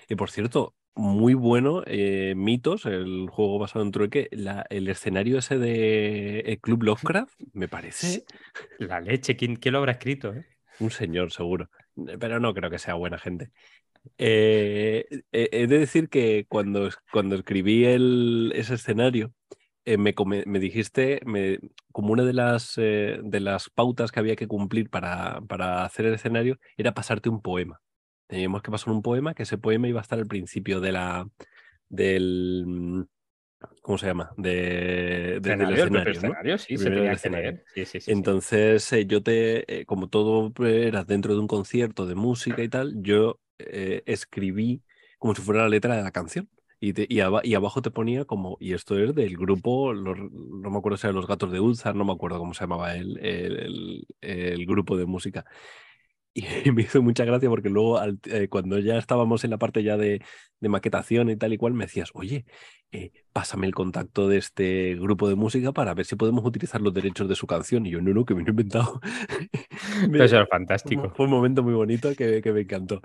Y por cierto, muy bueno, eh, Mitos, el juego basado en trueque, el escenario ese de Club Lovecraft, me parece... La leche, ¿quién, lo habrá escrito? Eh? Un señor, seguro, pero no creo que sea buena gente. Eh, he de decir que cuando, cuando escribí el, ese escenario, me, me, dijiste me, como una de las, de las pautas que había que cumplir para, para hacer el escenario era pasarte un poema. Teníamos que pasar un poema, que ese poema iba a estar al principio de la del mm, ¿cómo se llama? De, del escenario, sí, se tenía que leer. Entonces, eh, yo te, eh, como todo era dentro de un concierto de música y tal, yo eh, escribí como si fuera la letra de la canción. Y, y, abajo te ponía como, y esto es del grupo, no me acuerdo si eran los gatos de Ulzar, no me acuerdo cómo se llamaba el, el, el grupo de música. Y me hizo mucha gracia porque luego eh, cuando ya estábamos en la parte ya de, maquetación y tal y cual, me decías, oye, eh, pásame el contacto de este grupo de música para ver si podemos utilizar los derechos de su canción. Y yo, no, no, que me lo he inventado. Eso es fantástico. Fue un momento muy bonito que, me encantó.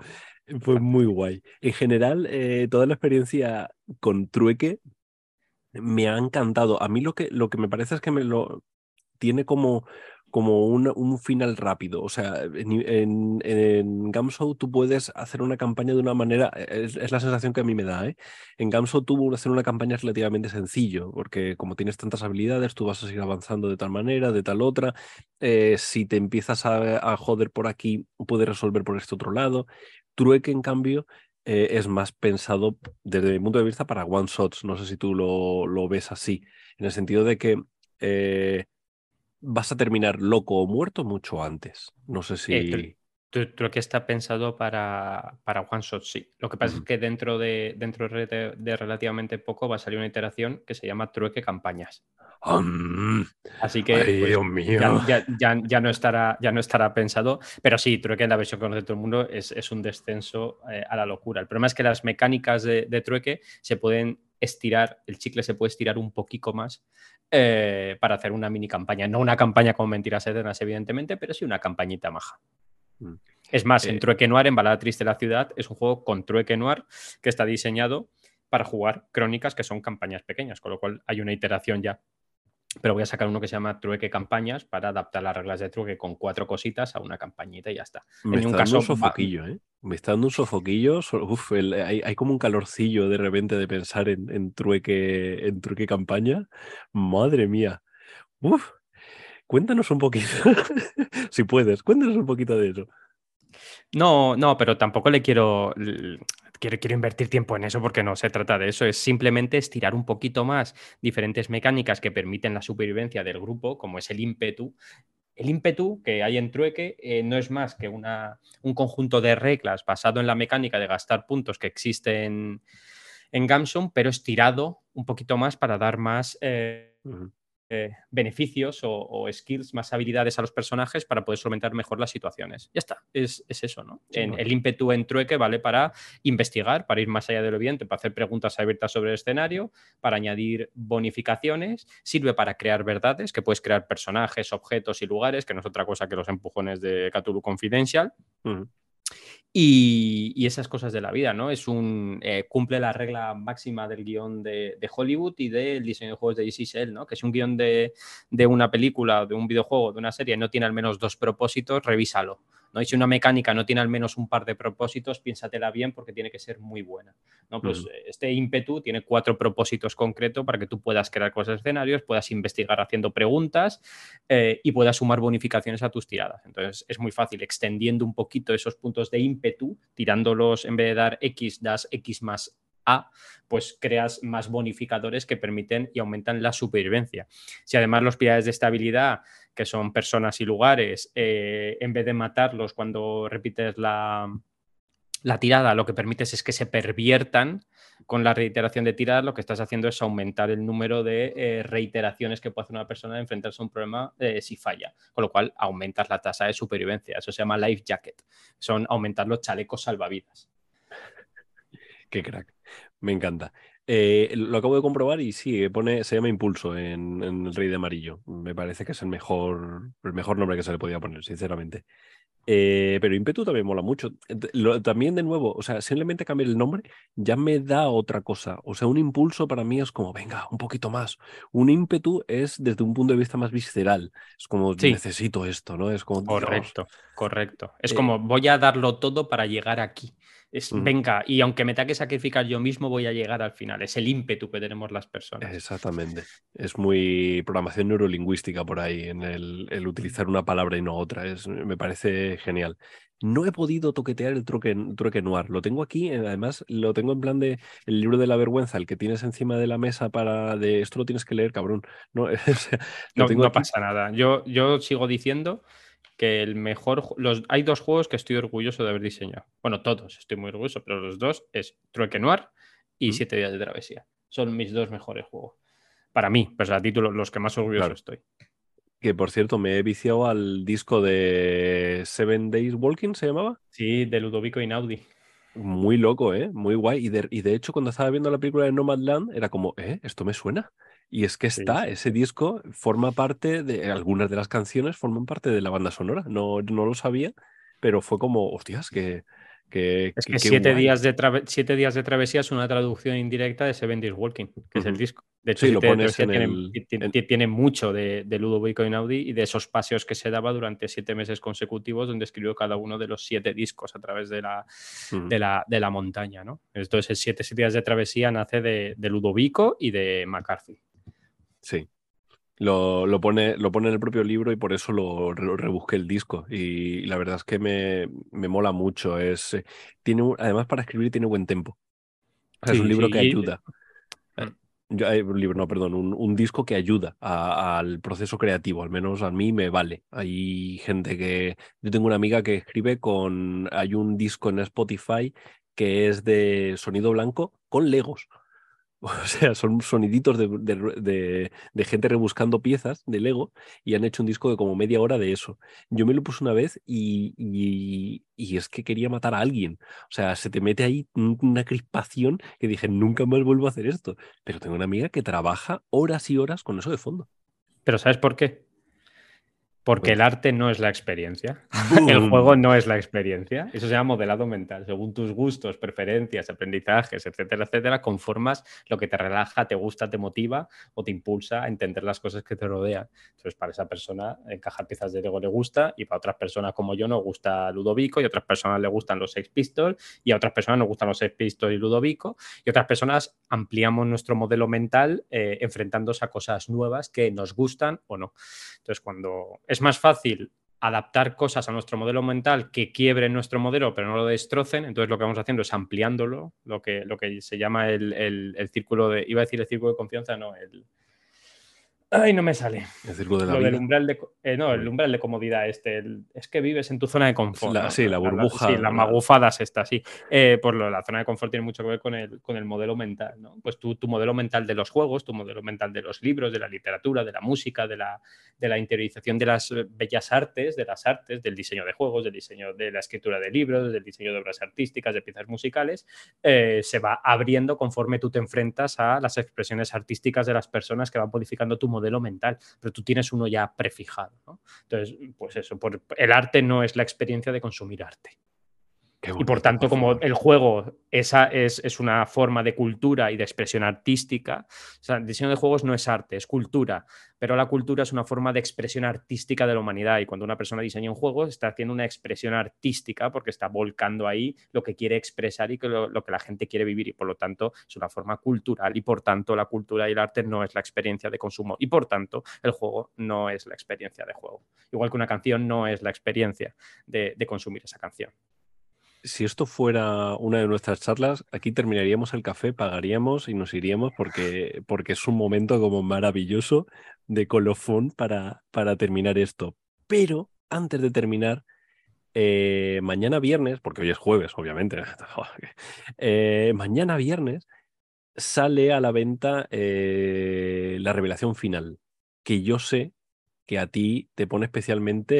Fue muy guay. En general, eh, toda la experiencia con Trueque me ha encantado. A mí lo que, lo que me parece es que me lo tiene como como un, un, final rápido. O sea, en, en, Gamshow tú puedes hacer una campaña de una manera, e, es, la sensación que a mí me da. ¿eh? En Gamshow tú hacer una campaña relativamente sencillo, porque como tienes tantas habilidades, tú vas a seguir avanzando de tal manera, de tal otra. Eh, si te empiezas a, a, joder por aquí, puedes resolver por este otro lado. Trueque, en cambio, eh, es más pensado desde mi punto de vista para one shots. No sé si tú lo, lo ves así, en el sentido de que eh, vas a terminar loco o muerto mucho antes. No sé si... creo que está pensado para, para one shot, sí. Lo que pasa es que dentro, de, dentro de, relativamente poco va a salir una iteración que se llama trueque campañas. Así que pues, Ya, no estará, ya no estará pensado, pero sí, trueque en la versión que conoce todo el mundo es, un descenso eh, a la locura. El problema es que las mecánicas de, de trueque se pueden estirar, el chicle se puede estirar un poquito más eh, para hacer una mini campaña. No una campaña con mentiras eternas, evidentemente, pero sí una campañita maja. Mm. Es más, en eh, Trueque Noir, en Balada Triste de la Ciudad, es un juego con Trueque Noir que está diseñado para jugar crónicas que son campañas pequeñas, con lo cual hay una iteración ya pero voy a sacar uno que se llama trueque campañas para adaptar las reglas de trueque con cuatro cositas a una campañita y ya está. Me está dando un sofoquillo, ¿eh? Me está dando un sofoquillo. Uf, hay, como un calorcillo de repente de pensar en, trueque, en trueque campaña. Madre mía. Uf, cuéntanos un poquito, si puedes, cuéntanos un poquito de eso. No, no, pero tampoco le quiero quiero, quiero invertir tiempo en eso porque no se trata de eso, es simplemente estirar un poquito más diferentes mecánicas que permiten la supervivencia del grupo, como es el ímpetu. El ímpetu que hay en Trueque eh, no es más que una, un conjunto de reglas basado en la mecánica de gastar puntos que existe en, en pero estirado un poquito más para dar más... Eh, eh, beneficios o, skills, más habilidades a los personajes para poder solventar mejor las situaciones. Ya está, es, eso, ¿no? en, el ímpetu en trueque vale para investigar, para ir más allá de lo evidente, para hacer preguntas abiertas sobre el escenario, para añadir bonificaciones, sirve para crear verdades, que puedes crear personajes, objetos y lugares, que no es otra cosa que los empujones de Cthulhu Confidential. Y, esas cosas de la vida, ¿no? Es un. Eh, cumple la regla máxima del guion de, Hollywood y del diseño de juegos de DCSL, ¿no? Que si un guion de, de, una película, de un videojuego, de una serie no tiene al menos dos propósitos, revísalo. ¿No? Y si una mecánica no tiene al menos un par de propósitos, piénsatela bien porque tiene que ser muy buena. ¿no? Pues este ímpetu tiene cuatro propósitos concretos para que tú puedas crear cosas escenarios, puedas investigar haciendo preguntas eh, y puedas sumar bonificaciones a tus tiradas. Entonces es muy fácil extendiendo un poquito esos puntos de ímpetu, tirándolos en vez de dar X, das X más a, pues creas más bonificadores que permiten y aumentan la supervivencia. Si además los pilares de estabilidad, que son personas y lugares, eh, en vez de matarlos cuando repites la, la tirada, lo que permites es que se perviertan con la reiteración de tiradas, lo que estás haciendo es aumentar el número de eh, reiteraciones que puede hacer una persona de enfrentarse a un problema eh, si falla, con lo cual aumentas la tasa de supervivencia. Eso se llama life jacket, son aumentar los chalecos salvavidas. Qué crack. Me encanta. Eh, lo acabo de comprobar y sí, pone, se llama Impulso en, El Rey de Amarillo. Me parece que es el mejor, el mejor nombre que se le podía poner, sinceramente. Eh, pero Impetu también mola mucho. también, de nuevo, o sea, simplemente cambiar el nombre ya me da otra cosa. O sea, un impulso para mí es como, venga, un poquito más. Un ímpetu es desde un punto de vista más visceral. Es como, necesito esto, ¿no? Es como. Correcto, correcto. Es eh como, voy a darlo todo para llegar aquí. Es, venga, y aunque me tenga que sacrificar yo mismo, voy a llegar al final. Es el ímpetu que tenemos las personas. Exactamente. Es muy programación neurolingüística por ahí, en el, utilizar una palabra y no otra. Es, me parece genial. No he podido toquetear el truque, truque noir. Lo tengo aquí, eh, además lo tengo en plan de el libro de la vergüenza, el que tienes encima de la mesa para de esto lo tienes que leer, cabrón. No, no, pasa nada. Yo, yo sigo diciendo que el mejor. Los, hay dos juegos que estoy orgulloso de haber diseñado. Bueno, todos estoy muy orgulloso, pero los dos es Trueque Noir y Siete Días de Travesía. Son mis dos mejores juegos. Para mí, pues a título, los que más orgulloso estoy. Que por cierto, me he viciado al disco de Seven Days Walking, ¿se llamaba? Sí, de Ludovico Inaudi. Muy loco, ¿eh? Muy guay. Y de, y de hecho, cuando estaba viendo la película de Nomadland, era como, ¿eh? Esto me suena. Y es que está, ese disco forma parte de, algunas de las canciones forman parte de la banda sonora. No, no lo sabía, pero fue como, hostias, que... que es que, siete, días de siete días de travesía es una traducción indirecta de Seven Days Walking, que es el disco. De hecho, lo pones tiene, tiene, mucho de, de Ludovico Inaudi y de esos paseos que se daba durante siete meses consecutivos, donde escribió cada uno de los siete discos a través de la, de la, de la montaña. ¿no? Entonces, el siete, días de travesía nace de, de Ludovico y de McCarthy. Sí. Lo, lo, pone, lo pone en el propio libro y por eso lo rebusqué el disco. Y, la verdad es que me, me mola mucho. Es, eh, tiene, además, para escribir tiene buen tempo. es un libro que ayuda. Eh, un libro, no, perdón, un, un disco que ayuda al proceso creativo, al menos a mí me vale. Hay gente que. Yo tengo una amiga que escribe con. Hay un disco en Spotify que es de sonido blanco con Legos. O sea, son soniditos de, gente rebuscando piezas de Lego y han hecho un disco de como media hora de eso. Yo me lo puse una vez y, y, es que quería matar a alguien. O sea, se te mete ahí una crispación que dije, nunca más vuelvo a hacer esto. Pero tengo una amiga que trabaja horas y horas con eso de fondo. Pero ¿sabes por qué? Porque el arte no es la experiencia. El juego no es la experiencia. Eso se llama modelado mental. Según tus gustos, preferencias, aprendizajes, etcétera, etcétera, conformas lo que te relaja, te gusta, te motiva o te impulsa a entender las cosas que te rodean. Entonces, para esa persona, encajar piezas de Lego le gusta y para otras personas como yo nos gusta Ludovico y otras personas le gustan los Sex Pistols y a otras personas nos gustan los Sex Pistols y Ludovico y otras personas ampliamos nuestro modelo mental eh, enfrentándose a cosas nuevas que nos gustan o no. Entonces, cuando es más fácil adaptar cosas a nuestro modelo mental que quiebren nuestro modelo pero no lo destrocen, entonces lo que vamos haciendo es ampliándolo, lo que, lo que se llama el, círculo de, iba a decir el círculo de confianza, no, el... Ay, no me sale. El círculo de la Lo vida. del umbral de. eh, no, el umbral de comodidad, este. el- es que vives en tu zona de confort. La- ¿no? sí, la burbuja, sí, las la- magufadas estas, sí. Eh, pues lo, la zona de confort tiene mucho que ver con el, con el modelo mental, ¿no? Pues tu, tu modelo mental de los juegos, tu modelo mental de los libros, de la literatura, de la música, de la, de la interiorización de las eh, bellas artes, de las artes, del diseño de juegos, del diseño de la escritura de libros, del diseño de obras artísticas, de piezas musicales, eh, se va abriendo conforme tú te enfrentas a las expresiones artísticas de las personas que van modificando tu modelo mental, pero tú tienes uno ya prefijado. ¿no? Entonces, pues eso, por, el arte no es la experiencia de consumir arte. Y por tanto, como el juego esa es, es una forma de cultura y de expresión artística, o sea, el diseño de juegos no es arte, es cultura, pero la cultura es una forma de expresión artística de la humanidad. Y cuando una persona diseña un juego, está haciendo una expresión artística porque está volcando ahí lo que quiere expresar y que lo, lo que la gente quiere vivir. Y por lo tanto, es una forma cultural. Y por tanto, la cultura y el arte no es la experiencia de consumo. Y por tanto, el juego no es la experiencia de juego. Igual que una canción no es la experiencia de, de consumir esa canción. Si esto fuera una de nuestras charlas, aquí terminaríamos el café, pagaríamos y nos iríamos porque, porque es un momento como maravilloso de colofón para, para terminar esto. Pero antes de terminar, eh, mañana viernes, porque hoy es jueves, obviamente, eh, mañana viernes sale a la venta eh, la revelación final, que yo sé que a ti te pone especialmente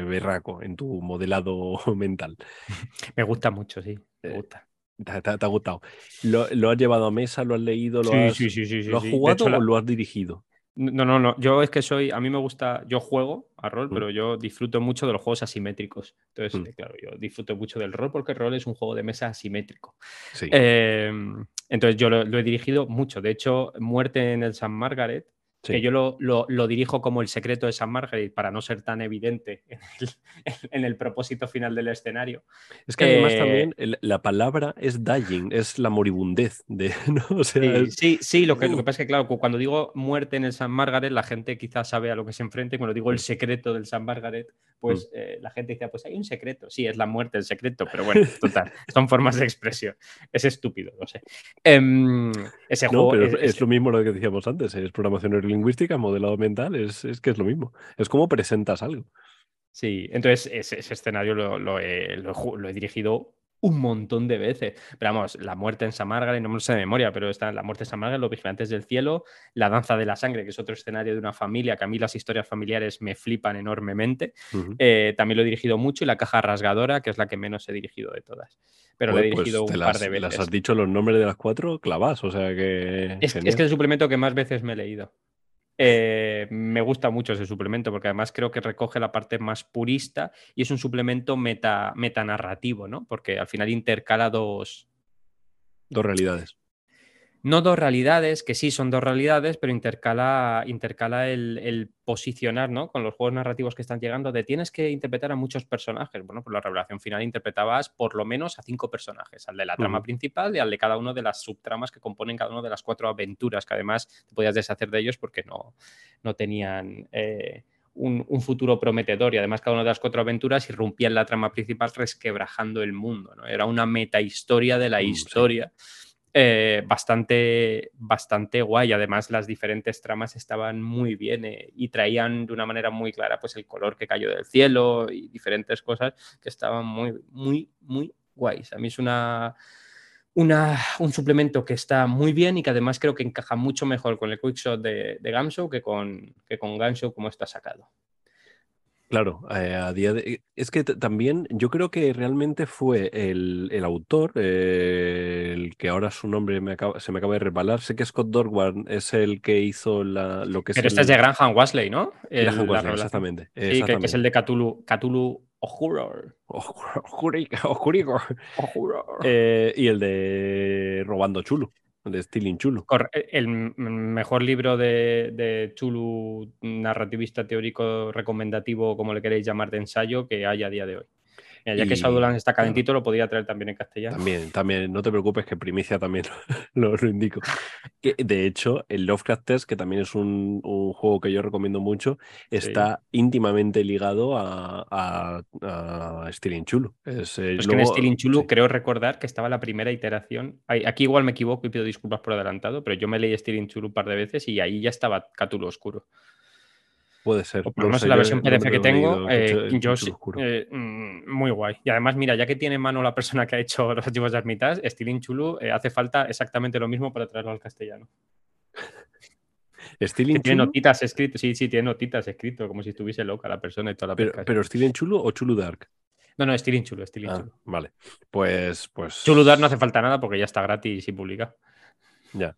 eh, berraco en tu modelado mental. Me gusta mucho, sí. Me Eh, gusta. ¿Te, te- te ha gustado? ¿Lo, lo has llevado a mesa? ¿Lo has leído? ¿Lo Sí, has, sí, sí, ¿lo has jugado hecho, la- o lo has dirigido? No, no, no. Yo es que soy. A mí me gusta. Yo juego a rol, Mm. pero yo disfruto mucho de los juegos asimétricos. Entonces, Mm. eh, claro, yo disfruto mucho del rol porque el rol es un juego de mesa asimétrico. Sí. Eh, entonces, yo lo, lo he dirigido mucho. De hecho, Muerte en el San Margaret, sí. que yo lo, lo- lo dirijo como el secreto de San Margaret para no ser tan evidente en el, en el propósito final del escenario. Es que además eh, también el- la palabra es dying, es la moribundez. De, ¿no? O sea, Sí, es- sí, sí, lo que, lo que Uh. pasa es que, claro, cu- cuando digo muerte en el San Margaret, la gente quizás sabe a lo que se enfrenta. Y cuando digo el Mm. secreto del San Margaret, pues eh, la gente dice, pues hay un secreto. Sí, es la muerte el secreto, pero bueno, total, son formas de expresión. Es estúpido, lo sé. Em, ese no, juego pero es, es- es es- lo mismo lo que decíamos antes, es programación neurolingüística, modelado mental, es, es que es lo mismo. Es como presentas algo. Sí, entonces ese, ese escenario lo, lo he, lo he dirigido un montón de veces. Pero vamos, la muerte en San Margaret, no me lo sé de memoria, pero está la muerte en San Margaret, los vigilantes del cielo, la danza de la sangre, que es otro escenario de una familia, que a mí las historias familiares me flipan enormemente. Eh, también lo he dirigido mucho y la caja rasgadora, que es la que menos he dirigido de todas. Pero lo he pues dirigido un las, par de las veces. has dicho los nombres de las cuatro clavas, o sea que. Es, es que es el suplemento que más veces me he leído. Eh, me gusta mucho ese suplemento porque además creo que recoge la parte más purista y es un suplemento meta, metanarrativo, ¿no? Porque al final intercala dos, Dos realidades. No dos realidades, que sí son dos realidades, pero intercala, intercala el, el posicionar, ¿no? Con los juegos narrativos que están llegando, de tienes que interpretar a muchos personajes. Bueno, pues la revelación final interpretabas por lo menos a cinco personajes, al de la trama principal y al de cada una de las subtramas que componen cada una de las cuatro aventuras, que además te podías deshacer de ellos porque no, no tenían... eh, un, un futuro prometedor y además cada una de las cuatro aventuras irrumpía en la trama principal resquebrajando el mundo. ¿no? Era una metahistoria de la Mm, sí. Eh, bastante, bastante guay. Además, las diferentes tramas estaban muy bien eh, y traían de una manera muy clara pues, el color que cayó del cielo y diferentes cosas que estaban muy, muy, muy guays. A mí es una, una, un suplemento que está muy bien y que además creo que encaja mucho mejor con el Quickshot de, de Gamshow que con, que con Ganshow como está sacado. Claro, eh, a día de... Es que también yo creo que realmente fue el, el autor, eh, el que ahora su nombre me acaba- se me acaba de resbalar, sé que Scott Dorward es el que hizo la, lo que es Pero el... este es de Graham Wasley, ¿no? El- Graham la exactamente. Sí, que- que, es el de Cthulhu, Cthulhu Horror. Eh, y el de Robando Chulo, de Stealing Chulo. Cor- el mejor libro de, de Chulu, narrativista teórico recomendativo, como le queréis llamar, de ensayo que hay a día de hoy. Ya que Shadowlands está calentito, lo podría traer también en castellano. También, también, no te preocupes que primicia también lo, indico. de hecho, el Lovecraft Test, que también es un, juego que yo recomiendo mucho, está íntimamente ligado a, a, a Chulu. Es, eh, que en Stealing Chulu creo recordar que estaba la primera iteración. Aquí igual me equivoco y pido disculpas por adelantado, pero yo me leí Stealing Chulu un par de veces y ahí ya estaba Cátulo Oscuro. Puede ser. por lo menos en la versión PDF que tengo, eh, yo eh, mm, muy guay. Y además, mira, ya que tiene en mano la persona que ha hecho los archivos de Armitage, Stealing Chulu eh, hace falta exactamente lo mismo para traerlo al castellano. ¿Stealing Tiene notitas escrito, sí, sí, tiene notitas escrito, como si estuviese loca la persona y toda la Pero, pero ¿Stealing Chulu o Chulu Dark? No, no, Stealing Chulu, Stealing ah, Vale. Pues, pues. Chulu Dark no hace falta nada porque ya está gratis y publica. Ya.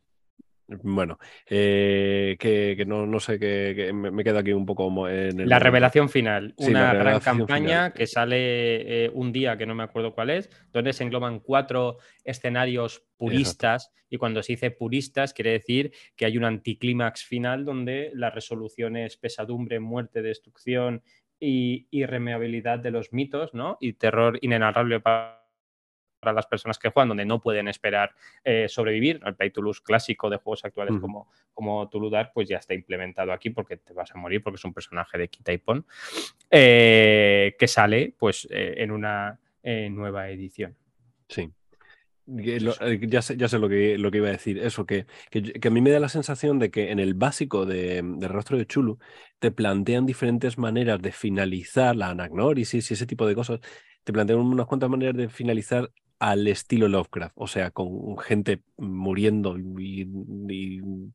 Bueno, eh, que, no, sé, que, me, quedo aquí un poco en el... La revelación final, una gran campaña que sale eh, un día que no me acuerdo cuál es, donde se engloban cuatro escenarios puristas y cuando se dice puristas quiere decir que hay un anticlímax final donde la resolución es pesadumbre, muerte, destrucción y irremediabilidad de los mitos, ¿no? Y terror inenarrable para para las personas que juegan, donde no pueden esperar eh, sobrevivir. El Pay to Lose clásico de juegos actuales como, como Tuludar, pues ya está implementado aquí porque te vas a morir, porque es un personaje de Kita y Pon, eh, que sale pues eh, en una nueva edición. Sí. Ya sé, ya sé lo, que, lo que iba a decir. Eso, que, que, a mí me da la sensación de que en el básico de, de, Rostro de Chulu te plantean diferentes maneras de finalizar la anagnórisis y ese tipo de cosas. Te plantean unas cuantas maneras de finalizar al estilo Lovecraft, o sea, con gente muriendo y,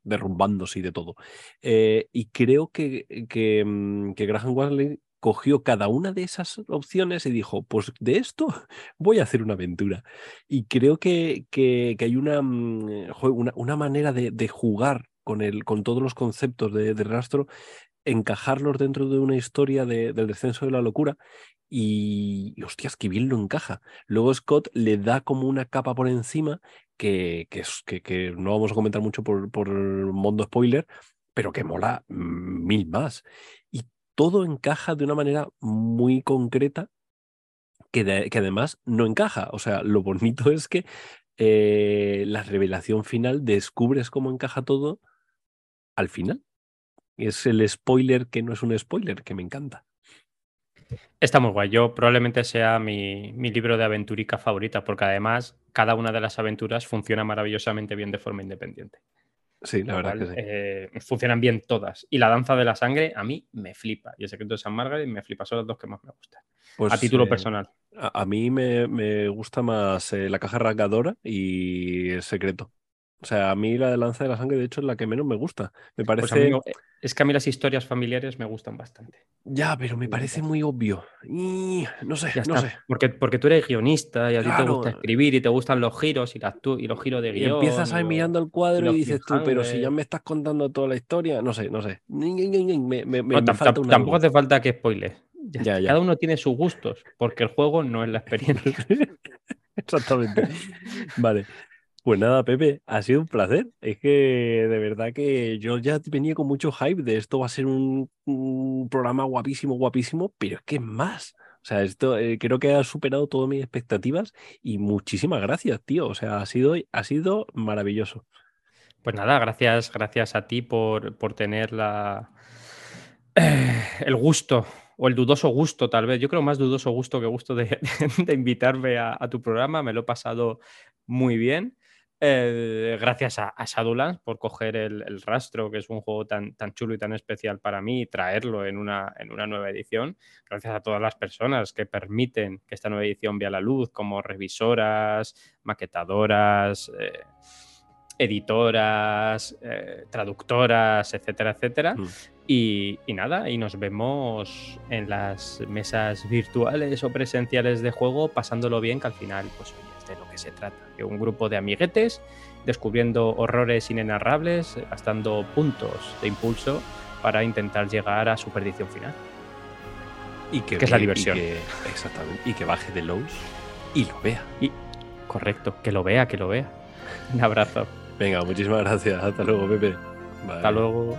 derrumbándose y de todo. Eh, y creo que, que, mm, que Graham Watley cogió cada una de esas opciones y dijo, pues de esto voy a hacer una aventura. Y creo que, que, hay una, mm, una, una manera de, de, jugar con, el, con todos los conceptos de, de rastro encajarlos dentro de una historia del descenso de la locura y, hostias, que bien lo encaja. Luego Scott le da como una capa por encima que, que, que, no vamos a comentar mucho por, por spoiler, pero que mola mil más. Y todo encaja de una manera muy concreta que, que además no encaja. O sea, lo bonito es que eh, la revelación final descubres cómo encaja todo al final. Es el spoiler que no es un spoiler, que me encanta. Está muy guay. Yo probablemente sea mi, libro de aventurica favorita, porque además cada una de las aventuras funciona maravillosamente bien de forma independiente. Sí, la verdad que sí. Eh, funcionan bien todas. Y la danza de la sangre a mí me flipa. Y el secreto de San Margaret me flipa. Son las dos que más me gustan. Pues, a título eh, personal. A, mí me, gusta más eh, la caja rasgadora y el secreto. O sea, a mí la de Lanza de la Sangre, de hecho, es la que menos me gusta. Me pues parece. es que a mí las historias familiares me gustan bastante. Ya, pero me parece muy obvio. Y no sé, no sé. Porque, porque tú eres guionista y a ti te gusta escribir y te gustan los giros y, y los giros de guion. Y empiezas ahí mirando el cuadro y, dices tú, pero si ya me estás contando toda la historia, no sé, no sé. tampoco hace falta que spoiles. Cada uno tiene sus gustos, porque el juego no es la experiencia. Exactamente. vale. Pues nada, Pepe, ha sido un placer. Es que de verdad que yo ya venía con mucho hype de esto va a ser un, programa guapísimo, guapísimo, pero es que más. O sea, esto eh, creo que ha superado todas mis expectativas y muchísimas gracias, tío. O sea, ha sido, ha sido maravilloso. Pues nada, gracias, gracias a ti por, por tener la, el gusto o el dudoso gusto, tal vez. Yo creo más dudoso gusto que gusto de, invitarme a, a, tu programa. Me lo he pasado muy bien. Eh, gracias a, Shadowlands por coger el, rastro, que es un juego tan, tan chulo y tan especial para mí, y traerlo en una, en una nueva edición. Gracias a todas las personas que permiten que esta nueva edición vea la luz, como revisoras, maquetadoras, eh, editoras, eh, traductoras, etcétera, etcétera. Mm. Y, y, nada, y nos vemos en las mesas virtuales o presenciales de juego, pasándolo bien, que al final, pues de lo que se trata. De un grupo de amiguetes descubriendo horrores inenarrables, gastando puntos de impulso para intentar llegar a su perdición final. Y que, es la diversión. exactamente. Y que baje de lows y lo vea. Y, correcto, que lo vea, que lo vea. Un abrazo. Venga, muchísimas gracias. Hasta luego, Pepe. Hasta luego.